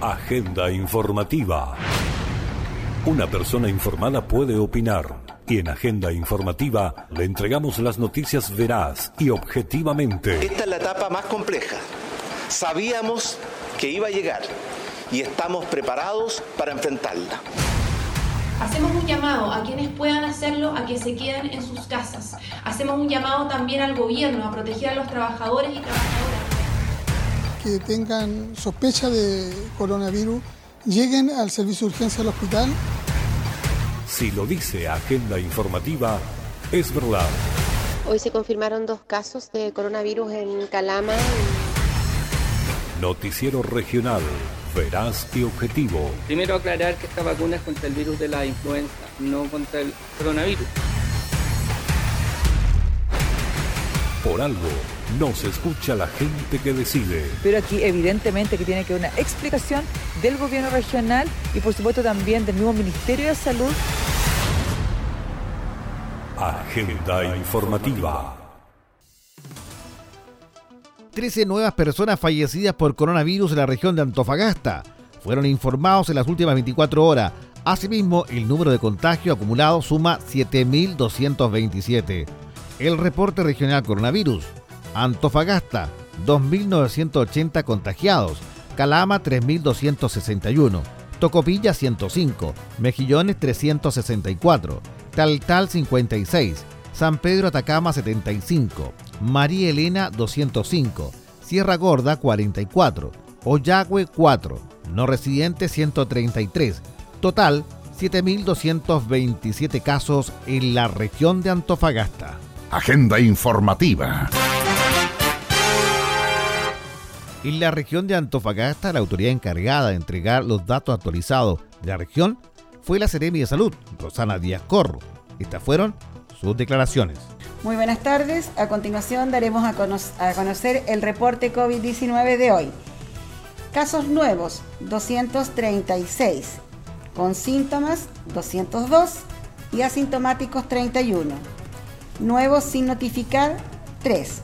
Agenda informativa. Una persona informada puede opinar y en Agenda informativa le entregamos las noticias veraz y objetivamente. Esta es la etapa más compleja. Sabíamos que iba a llegar y estamos preparados para enfrentarla. Hacemos un llamado a quienes puedan hacerlo a que se queden en sus casas. Hacemos un llamado también al gobierno a proteger a los trabajadores y trabajadoras. que tengan sospecha de coronavirus lleguen al servicio de urgencia del hospital. Si lo dice Agenda informativa, es verdad. Hoy se confirmaron dos casos de coronavirus en Calama. Noticiero regional, veraz y objetivo. Primero aclarar que esta vacuna es contra el virus de la influenza, no contra el coronavirus. Por algo, no se escucha la gente que decide. Pero aquí evidentemente que tiene que haber una explicación del gobierno regional y por supuesto también del mismo Ministerio de Salud. Agenda informativa. 13 nuevas personas fallecidas por coronavirus en la región de Antofagasta fueron informados en las últimas 24 horas. Asimismo, el número de contagios acumulados suma 7.227. El reporte regional coronavirus. Antofagasta, 2.980 contagiados. Calama, 3.261. Tocopilla 105, Mejillones 364, Taltal 56, San Pedro Atacama 75, María Elena 205, Sierra Gorda 44, Oyagüe 4, no residente 133, total 7.227 casos en la región de Antofagasta. Agenda informativa. En la región de Antofagasta, la autoridad encargada de entregar los datos actualizados de la región fue la Seremi de Salud, Rosana Díaz Corro. Estas fueron sus declaraciones. Muy buenas tardes. A continuación daremos a, a conocer el reporte COVID-19 de hoy. Casos nuevos, 236. Con síntomas, 202. Y asintomáticos, 31. Nuevos sin notificar, 3.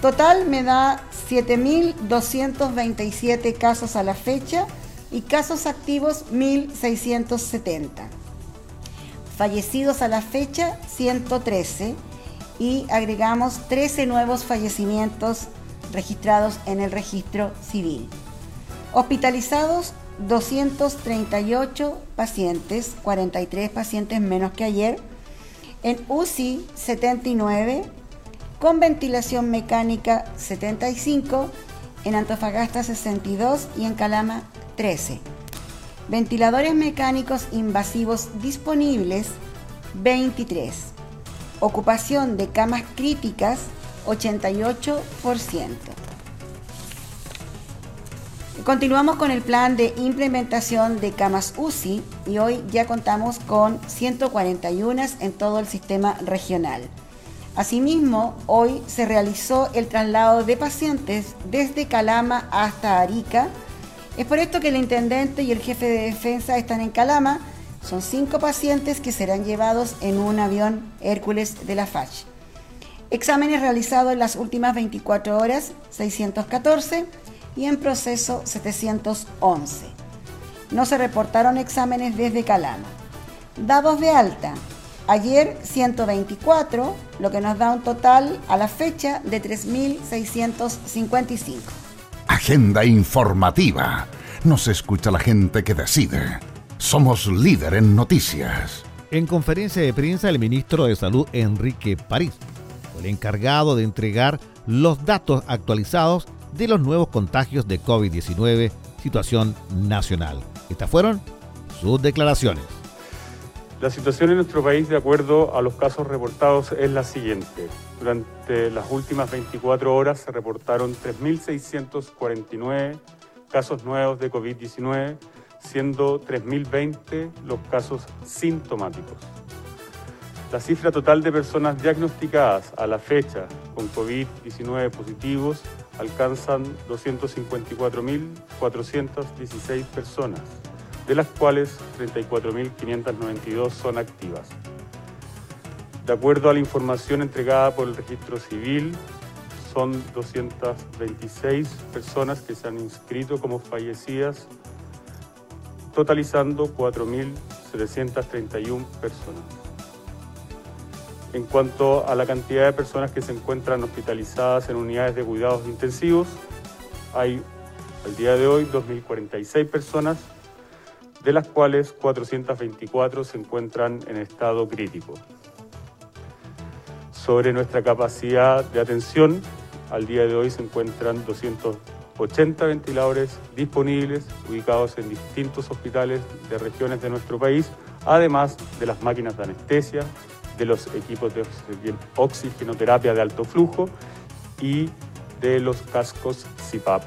Total me da 7.227 casos a la fecha y casos activos 1.670. Fallecidos a la fecha 113 y agregamos 13 nuevos fallecimientos registrados en el registro civil. Hospitalizados 238 pacientes, 43 pacientes menos que ayer. En UCI 79, con ventilación mecánica 75, en Antofagasta 62 y en Calama 13. Ventiladores mecánicos invasivos disponibles 23. Ocupación de camas críticas 88%. Continuamos con el plan de implementación de camas UCI y hoy ya contamos con 141 en todo el sistema regional. Asimismo, hoy se realizó el traslado de pacientes desde Calama hasta Arica. Es por esto que el intendente y el jefe de defensa están en Calama. Son cinco pacientes que serán llevados en un avión Hércules de la FACH. Exámenes realizados en las últimas 24 horas, 614 y en proceso 711. No se reportaron exámenes desde Calama. Dados de alta. Ayer 124, lo que nos da un total a la fecha de 3.655. Agenda informativa. Nos escucha la gente que decide. Somos líder en noticias. En conferencia de prensa, el ministro de Salud, Enrique París, fue el encargado de entregar los datos actualizados de los nuevos contagios de COVID-19, situación nacional. Estas fueron sus declaraciones. La situación en nuestro país, de acuerdo a los casos reportados, es la siguiente. Durante las últimas 24 horas se reportaron 3.649 casos nuevos de COVID-19, siendo 3.020 los casos sintomáticos. La cifra total de personas diagnosticadas a la fecha con COVID-19 positivos alcanzan 254.416 personas, de las cuales 34.592 son activas. De acuerdo a la información entregada por el registro civil, son 226 personas que se han inscrito como fallecidas, totalizando 4.731 personas. En cuanto a la cantidad de personas que se encuentran hospitalizadas en unidades de cuidados intensivos, hay al día de hoy 2.046 personas, de las cuales 424 se encuentran en estado crítico. Sobre nuestra capacidad de atención, al día de hoy se encuentran 280 ventiladores disponibles ubicados en distintos hospitales de regiones de nuestro país, además de las máquinas de anestesia, de los equipos de oxigenoterapia de alto flujo y de los cascos CIPAP.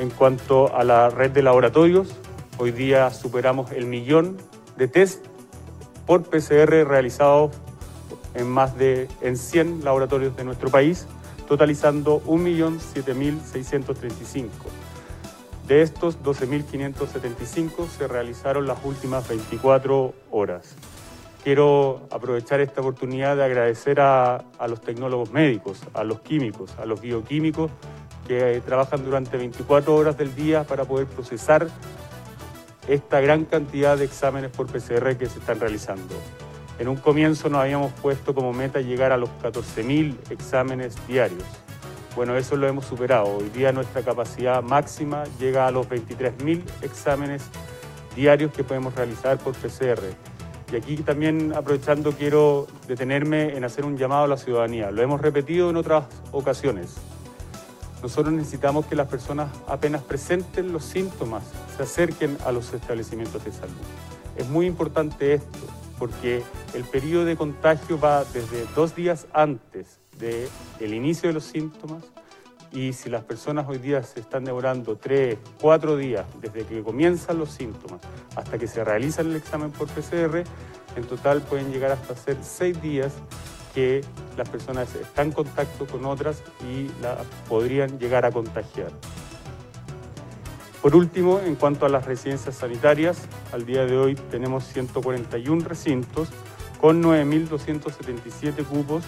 En cuanto a la red de laboratorios, hoy día superamos el millón de test por PCR realizados en más de en 100 laboratorios de nuestro país, totalizando 1.007.635. De estos, 12.575 se realizaron las últimas 24 horas quiero aprovechar esta oportunidad de agradecer a, a, los tecnólogos médicos, a los químicos, a los bioquímicos que trabajan durante 24 horas del día para poder procesar esta gran cantidad de exámenes por PCR que se están realizando. En un comienzo nos habíamos puesto como meta llegar a los 14.000 exámenes diarios. Bueno, eso lo hemos superado. Hoy día nuestra capacidad máxima llega a los 23.000 exámenes diarios que podemos realizar por PCR. Y aquí también aprovechando quiero detenerme en hacer un llamado a la ciudadanía. Lo hemos repetido en otras ocasiones. Nosotros necesitamos que las personas apenas presenten los síntomas se acerquen a los establecimientos de salud. Es muy importante esto porque el periodo de contagio va desde dos días antes del inicio de los síntomas y si las personas hoy día se están demorando tres, cuatro días desde que comienzan los síntomas hasta que se realiza el examen por PCR, en total pueden llegar hasta ser seis días que las personas están en contacto con otras y la podrían llegar a contagiar. Por último, en cuanto a las residencias sanitarias, al día de hoy tenemos 141 recintos con 9.277 cupos,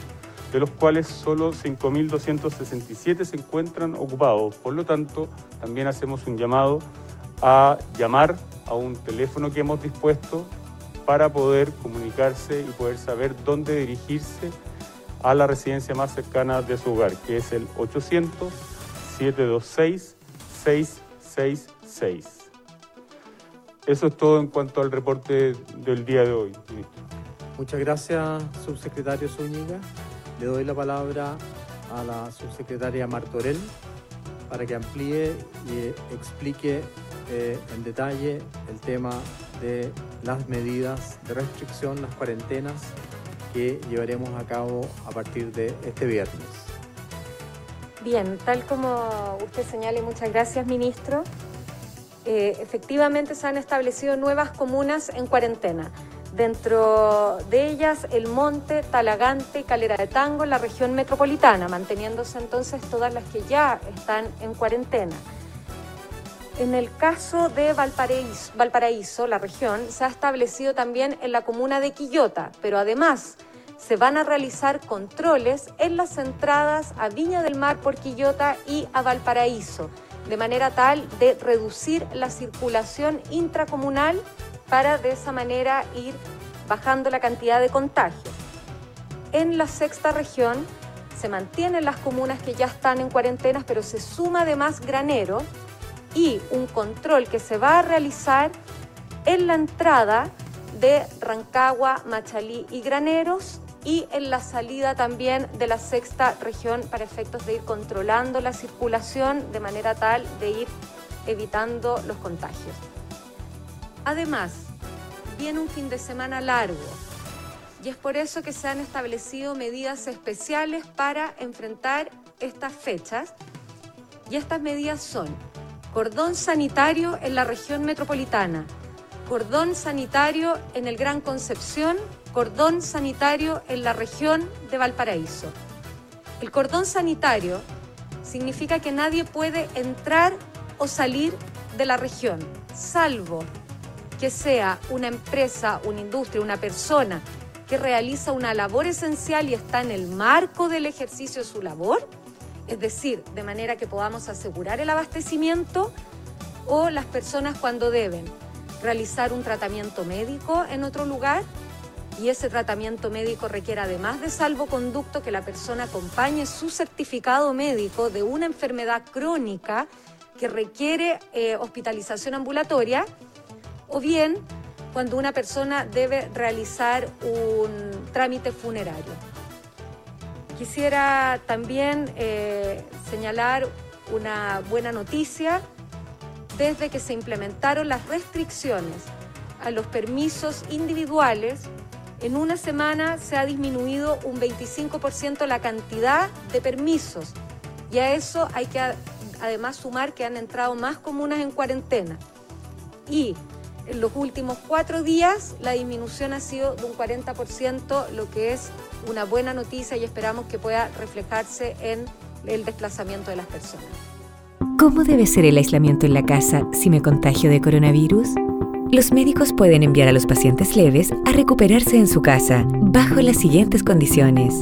de los cuales solo 5.267 se encuentran ocupados. Por lo tanto, también hacemos un llamado a llamar a un teléfono que hemos dispuesto para poder comunicarse y poder saber dónde dirigirse a la residencia más cercana de su hogar, que es el 800 726 6 eso es todo en cuanto al reporte del día de hoy, ministro. Muchas gracias, subsecretario Zúñiga. Le doy la palabra a la subsecretaria Martorell para que amplíe y explique eh, en detalle el tema de las medidas de restricción, las cuarentenas que llevaremos a cabo a partir de este viernes. Bien, tal como usted señala, y muchas gracias, ministro. Eh, efectivamente se han establecido nuevas comunas en cuarentena. Dentro de ellas, El Monte, Talagante, Calera de Tango, la región metropolitana, manteniéndose entonces todas las que ya están en cuarentena. En el caso de Valparaíso, la región, se ha establecido también en la comuna de Quillota, pero además se van a realizar controles en las entradas a Viña del Mar por Quillota y a Valparaíso, de manera tal de reducir la circulación intracomunal para de esa manera ir bajando la cantidad de contagios. En la sexta región se mantienen las comunas que ya están en cuarentenas, pero se suma además granero y un control que se va a realizar en la entrada de Rancagua, Machalí y Graneros y en la salida también de la sexta región para efectos de ir controlando la circulación de manera tal de ir evitando los contagios. Además, viene un fin de semana largo y es por eso que se han establecido medidas especiales para enfrentar estas fechas y estas medidas son cordón sanitario en la región metropolitana, cordón sanitario en el Gran Concepción cordón sanitario en la región de Valparaíso. El cordón sanitario significa que nadie puede entrar o salir de la región, salvo que sea una empresa, una industria, una persona que realiza una labor esencial y está en el marco del ejercicio de su labor, es decir, de manera que podamos asegurar el abastecimiento, o las personas cuando deben realizar un tratamiento médico en otro lugar y ese tratamiento médico requiere además de salvoconducto que la persona acompañe su certificado médico de una enfermedad crónica que requiere eh, hospitalización ambulatoria o bien cuando una persona debe realizar un trámite funerario. Quisiera también eh, señalar una buena noticia desde que se implementaron las restricciones a los permisos individuales en una semana se ha disminuido un 25% la cantidad de permisos y a eso hay que además sumar que han entrado más comunas en cuarentena. Y en los últimos cuatro días la disminución ha sido de un 40%, lo que es una buena noticia y esperamos que pueda reflejarse en el desplazamiento de las personas. ¿Cómo debe ser el aislamiento en la casa si me contagio de coronavirus? Los médicos pueden enviar a los pacientes leves a recuperarse en su casa bajo las siguientes condiciones.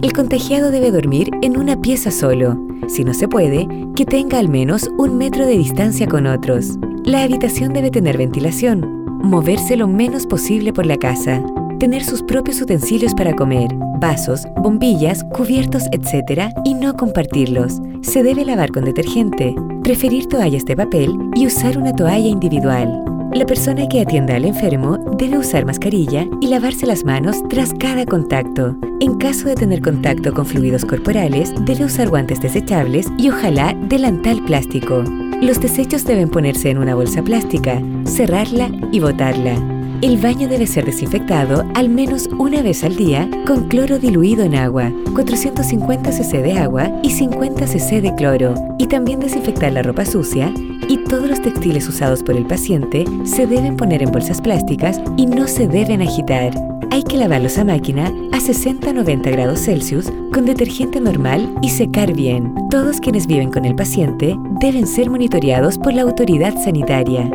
El contagiado debe dormir en una pieza solo. Si no se puede, que tenga al menos un metro de distancia con otros. La habitación debe tener ventilación. Moverse lo menos posible por la casa. tener sus propios utensilios para comer, vasos, bombillas, cubiertos, etc. y no compartirlos. Se debe lavar con detergente, preferir toallas de papel y usar una toalla individual. La persona que atienda al enfermo debe usar mascarilla y lavarse las manos tras cada contacto. En caso de tener contacto con fluidos corporales, debe usar guantes desechables y ojalá delantal plástico. Los desechos deben ponerse en una bolsa plástica, cerrarla y botarla. El baño debe ser desinfectado al menos una vez al día con cloro diluido en agua, 450 cc de agua y 50 cc de cloro, y también desinfectar la ropa sucia y todos los textiles usados por el paciente se deben poner en bolsas plásticas y no se deben agitar. Hay que lavarlos a máquina a 60-90 grados Celsius con detergente normal y secar bien. Todos quienes viven con el paciente deben ser monitoreados por la autoridad sanitaria.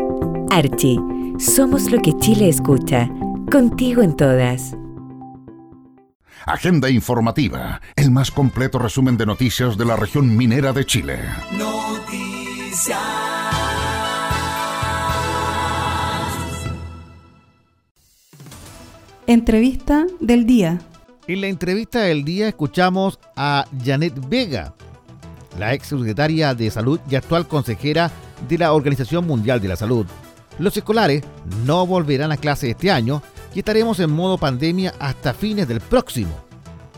Archie, somos lo que Chile escucha. Contigo en todas. Agenda informativa, el más completo resumen de noticias de la región minera de Chile. Noticias. Entrevista del día. En la entrevista del día escuchamos a Janet Vega, la ex secretaria de Salud y actual consejera de la Organización Mundial de la Salud. Los escolares no volverán a clase este año y estaremos en modo pandemia hasta fines del próximo.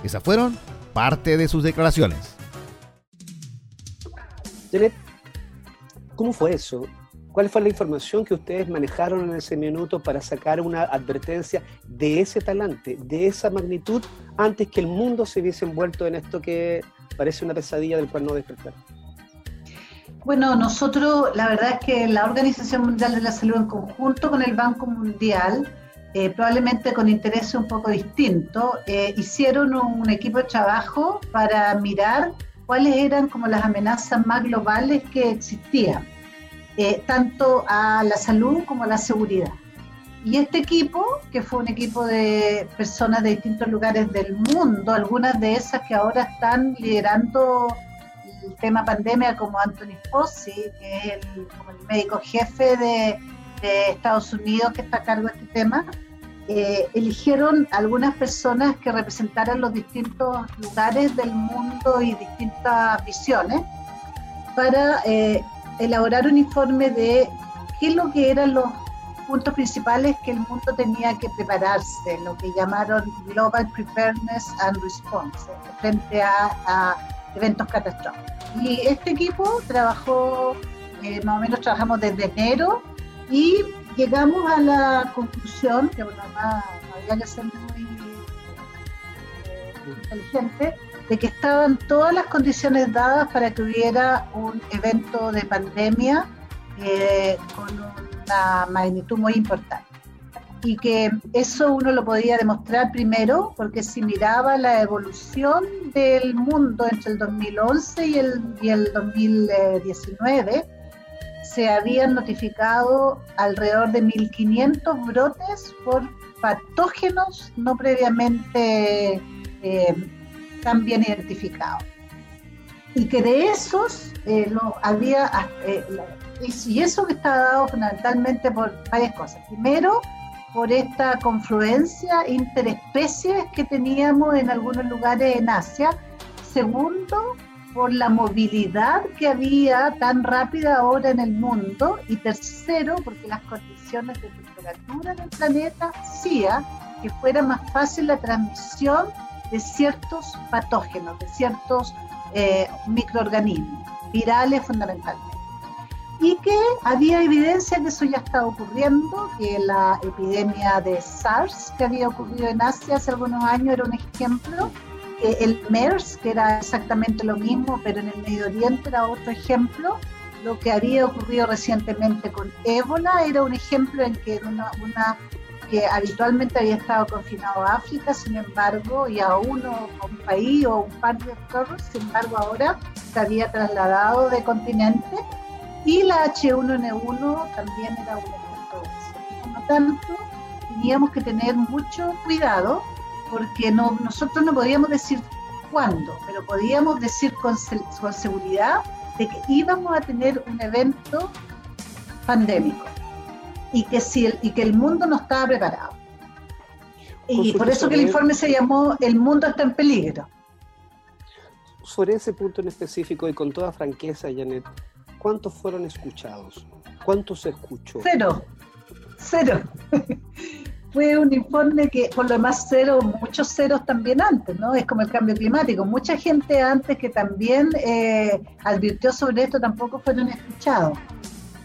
Esas fueron parte de sus declaraciones. Janet, ¿cómo fue eso? ¿Cuál fue la información que ustedes manejaron en ese minuto para sacar una advertencia de ese talante, de esa magnitud, antes que el mundo se hubiese envuelto en esto que parece una pesadilla del cual no despertar? Bueno, nosotros, la verdad es que la Organización Mundial de la Salud en conjunto con el Banco Mundial, eh, probablemente con intereses un poco distintos, eh, hicieron un equipo de trabajo para mirar cuáles eran como las amenazas más globales que existían, eh, tanto a la salud como a la seguridad. Y este equipo, que fue un equipo de personas de distintos lugares del mundo, algunas de esas que ahora están liderando el tema pandemia, como Anthony Fauci, que es el, como el médico jefe de, de Estados Unidos que está a cargo de este tema, eh, eligieron algunas personas que representaran los distintos lugares del mundo y distintas visiones para eh, elaborar un informe de qué es lo que eran los puntos principales que el mundo tenía que prepararse, lo que llamaron Global Preparedness and Response, frente a, eventos catastróficos. Y este equipo trabajó, eh, más o menos trabajamos desde enero y llegamos a la conclusión, que bueno, no había que ser muy eh, inteligente, de que estaban todas las condiciones dadas para que hubiera un evento de pandemia eh, con una magnitud muy importante. Y que eso uno lo podía demostrar primero porque si miraba la evolución del mundo entre el 2011 y el, y el 2019, se habían notificado alrededor de 1.500 brotes por patógenos no previamente eh, tan bien identificados. Y que de esos eh, había, eh, y eso que está dado fundamentalmente por varias cosas. Primero, por esta confluencia interespecies que teníamos en algunos lugares en Asia. Segundo, por la movilidad que había tan rápida ahora en el mundo. Y tercero, porque las condiciones de temperatura del planeta hacía que fuera más fácil la transmisión de ciertos patógenos, de ciertos eh, microorganismos, virales fundamentalmente. Y que había evidencia que eso ya estaba ocurriendo, que la epidemia de SARS que había ocurrido en Asia hace algunos años era un ejemplo, el MERS, que era exactamente lo mismo, pero en el Medio Oriente era otro ejemplo. Lo que había ocurrido recientemente con ébola era un ejemplo en que una, una que habitualmente había estado confinado a África, sin embargo, y a uno, a un país o un par de torres, sin embargo ahora se había trasladado de continente y la H1N1 también era un ejemplo de eso. Por lo tanto, teníamos que tener mucho cuidado porque no, nosotros no podíamos decir cuándo, pero podíamos decir con, con seguridad de que íbamos a tener un evento pandémico y que, si el, y que el mundo no estaba preparado. Y por eso que el informe se llamó El mundo está en peligro. Sobre ese punto en específico y con toda franqueza, Janet, ¿cuántos fueron escuchados? ¿Cuántos se escuchó? Cero, cero. *laughs* Fue un informe que, por lo demás, cero, muchos ceros también antes, ¿no? Es como el cambio climático. Mucha gente antes que también eh, advirtió sobre esto tampoco fueron escuchados.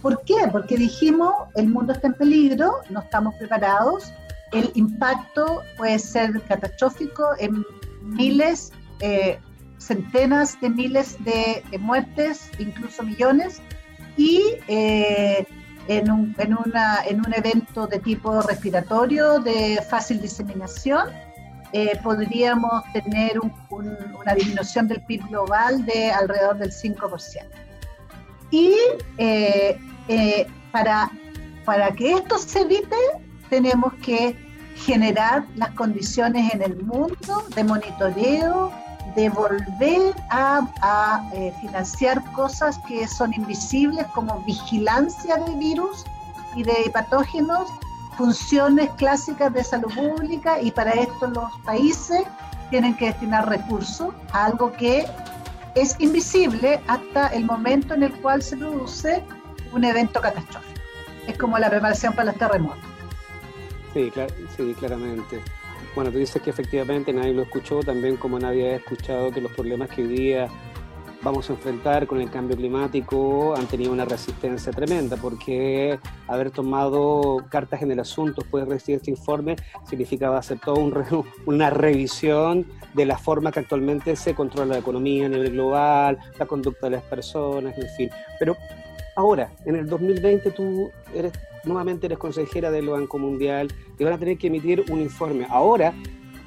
¿Por qué? Porque dijimos, el mundo está en peligro, no estamos preparados, el impacto puede ser catastrófico en miles, eh, centenas de miles de, muertes, incluso millones, y eh, en, un, en, una, en un evento de tipo respiratorio de fácil diseminación, eh, podríamos tener una disminución del PIB global de alrededor del 5%. Y para, para que esto se evite, tenemos que generar las condiciones en el mundo de monitoreo, de volver a, eh, financiar cosas que son invisibles como vigilancia de virus y de patógenos, funciones clásicas de salud pública y para esto los países tienen que destinar recursos a algo que es invisible hasta el momento en el cual se produce un evento catastrófico. Es como la preparación para los terremotos. Sí, sí, claramente. Bueno, tú dices que efectivamente nadie lo escuchó, también como nadie ha escuchado que los problemas que hoy día vamos a enfrentar con el cambio climático han tenido una resistencia tremenda, porque haber tomado cartas en el asunto después de recibir este informe significaba hacer toda un *laughs* una revisión de la forma que actualmente se controla la economía a nivel global, la conducta de las personas, en fin. Pero ahora, en el 2020 tú eres nuevamente eres consejera del Banco Mundial y van a tener que emitir un informe ahora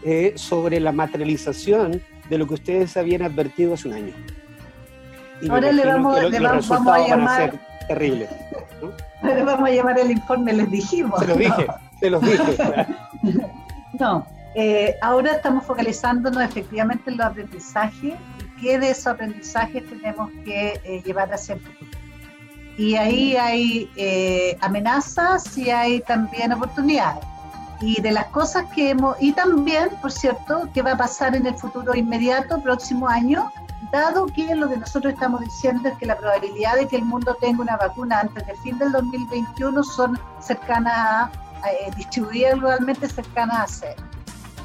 eh, sobre la materialización de lo que ustedes habían advertido hace un año. ahora le vamos, le vamos, a llamar... terrible. Ahora vamos a llamar el informe, les dijimos. Se los dije, se los dije. *laughs* no, eh, ahora estamos focalizándonos efectivamente en los aprendizajes y qué de esos aprendizajes tenemos que eh, llevar hacia el futuro y ahí hay eh, amenazas y hay también oportunidades. Y de las cosas que hemos, y también, por cierto, qué va a pasar en el futuro inmediato, próximo año, dado que lo que nosotros estamos diciendo es que la probabilidad de que el mundo tenga una vacuna antes del fin del 2021 son cercanas a, eh, distribuidas globalmente cercanas a cero.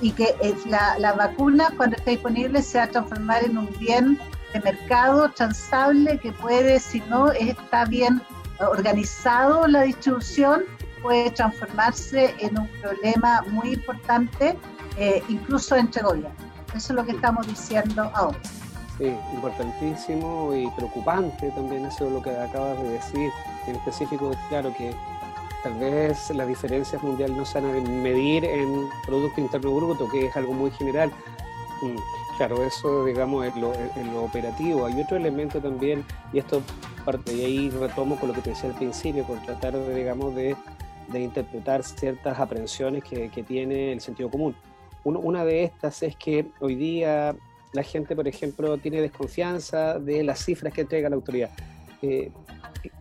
Y que eh, la, la vacuna, cuando esté disponible, se va a transformar en un bien de mercado transable que puede, si no está bien organizado la distribución, puede transformarse en un problema muy importante, eh, incluso entre gobiernos. Eso es lo que estamos diciendo ahora. Sí, importantísimo y preocupante también eso es lo que acabas de decir. En específico, claro que tal vez las diferencias mundiales no se van a medir en Producto Interno Bruto, que es algo muy general. Claro, eso digamos en lo, lo, operativo. Hay otro elemento también, y esto parte y ahí retomo con lo que te decía al principio, con tratar de, digamos, de, de interpretar ciertas aprensiones que, que, tiene el sentido común. una de estas es que hoy día la gente, por ejemplo, tiene desconfianza de las cifras que entrega la autoridad. Eh,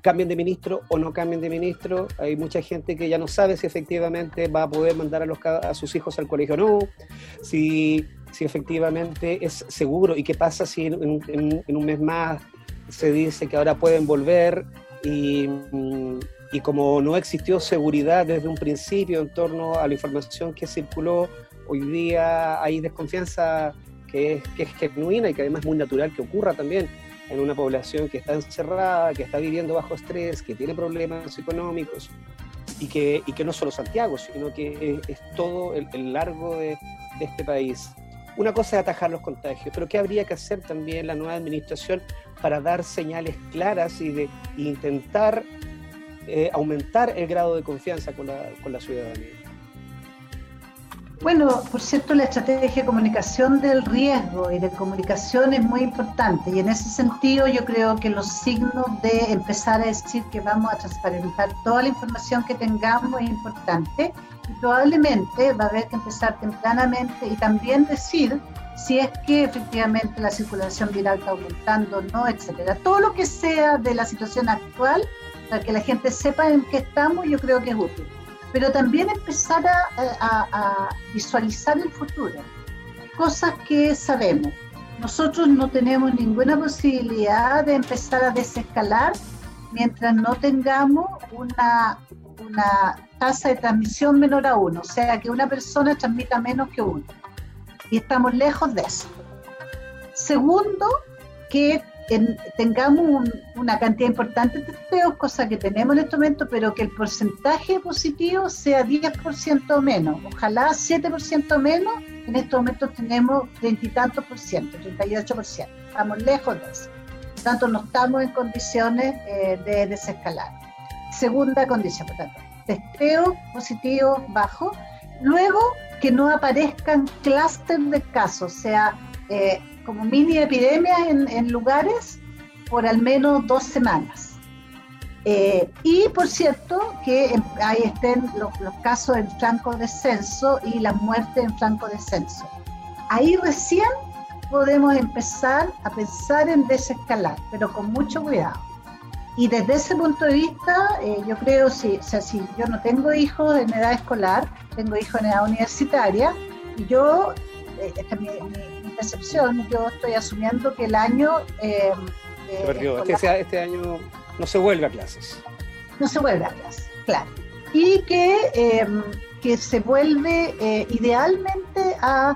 cambien de ministro o no cambien de ministro, hay mucha gente que ya no sabe si efectivamente va a poder mandar a, los, a sus hijos al colegio o no, si si efectivamente es seguro. Y qué pasa si en, un mes más se dice que ahora pueden volver y, y, como no existió seguridad desde un principio en torno a la información que circuló, hoy día hay desconfianza que es, que es genuina y que además es muy natural que ocurra también en una población que está encerrada, que está viviendo bajo estrés, que tiene problemas económicos y que, y que no solo Santiago, sino que es, todo el, largo de este país una cosa es atajar los contagios, pero ¿qué habría que hacer también la nueva administración para dar señales claras y de intentar eh, aumentar el grado de confianza con la, con la ciudadanía? Bueno, por cierto, la estrategia de comunicación del riesgo y de comunicación es muy importante y en ese sentido yo creo que los signos de empezar a decir que vamos a transparentar toda la información que tengamos es importante probablemente va a haber que empezar tempranamente y también decir si es que efectivamente la circulación viral está aumentando o no, etcétera. Todo lo que sea de la situación actual, para que la gente sepa en qué estamos, yo creo que es útil. pero también empezar a, visualizar el futuro, cosas que sabemos. Nosotros no tenemos ninguna posibilidad de empezar a desescalar mientras no tengamos una, una tasa de transmisión menor a uno, o sea, que una persona transmita menos que uno. Y estamos lejos de eso. Segundo, que tengamos una cantidad importante de testeos, cosa que tenemos en este momento, pero que el porcentaje positivo sea 10% menos, ojalá 7% menos, en estos momentos tenemos por ciento, 38 por ciento, estamos lejos de eso, por tanto no estamos en condiciones eh, de desescalar. Segunda condición, por tanto, testeo positivo bajo, luego que no aparezcan clústeres de casos, o sea, eh, como mini epidemias en, lugares por al menos dos semanas. Eh, y por cierto, que ahí estén los, casos en franco descenso y las muertes en franco descenso. Ahí recién podemos empezar a pensar en desescalar, pero con mucho cuidado. Y desde ese punto de vista, eh, yo creo, si, o sea, si yo no tengo hijos en edad escolar, tengo hijos en edad universitaria, y yo, eh, esta es mi, excepción, yo estoy asumiendo que el año... Eh, se perdió, este, este, año no se vuelve a clases. No se vuelve a clases, claro. Y que, em, que se vuelve eh, idealmente a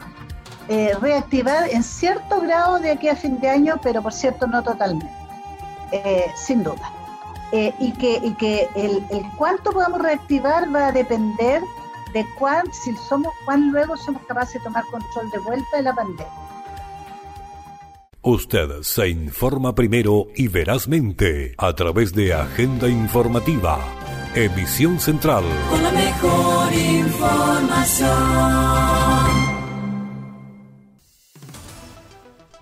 eh, reactivar en cierto grado de aquí a fin de año, pero por cierto no totalmente, sin duda. y que, y que el, el cuánto podamos reactivar va a depender de cuán, si somos, cuán luego somos capaces de tomar control de vuelta de la pandemia. Usted se informa primero y verazmente a través de Agenda Informativa, emisión central. Con la mejor información.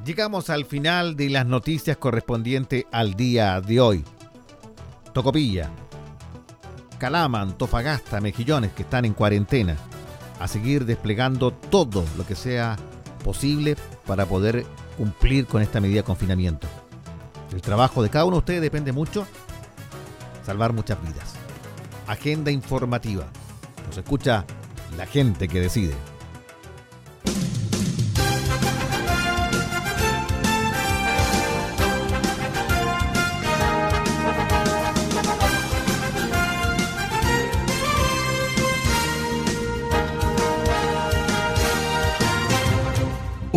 Llegamos al final de las noticias correspondientes al día de hoy. Tocopilla, Calama, Antofagasta, Mejillones que están en cuarentena. A seguir desplegando todo lo que sea posible para poder cumplir con esta medida de confinamiento. El trabajo de cada uno de ustedes depende mucho salvar muchas vidas. Agenda informativa. Nos escucha la gente que decide.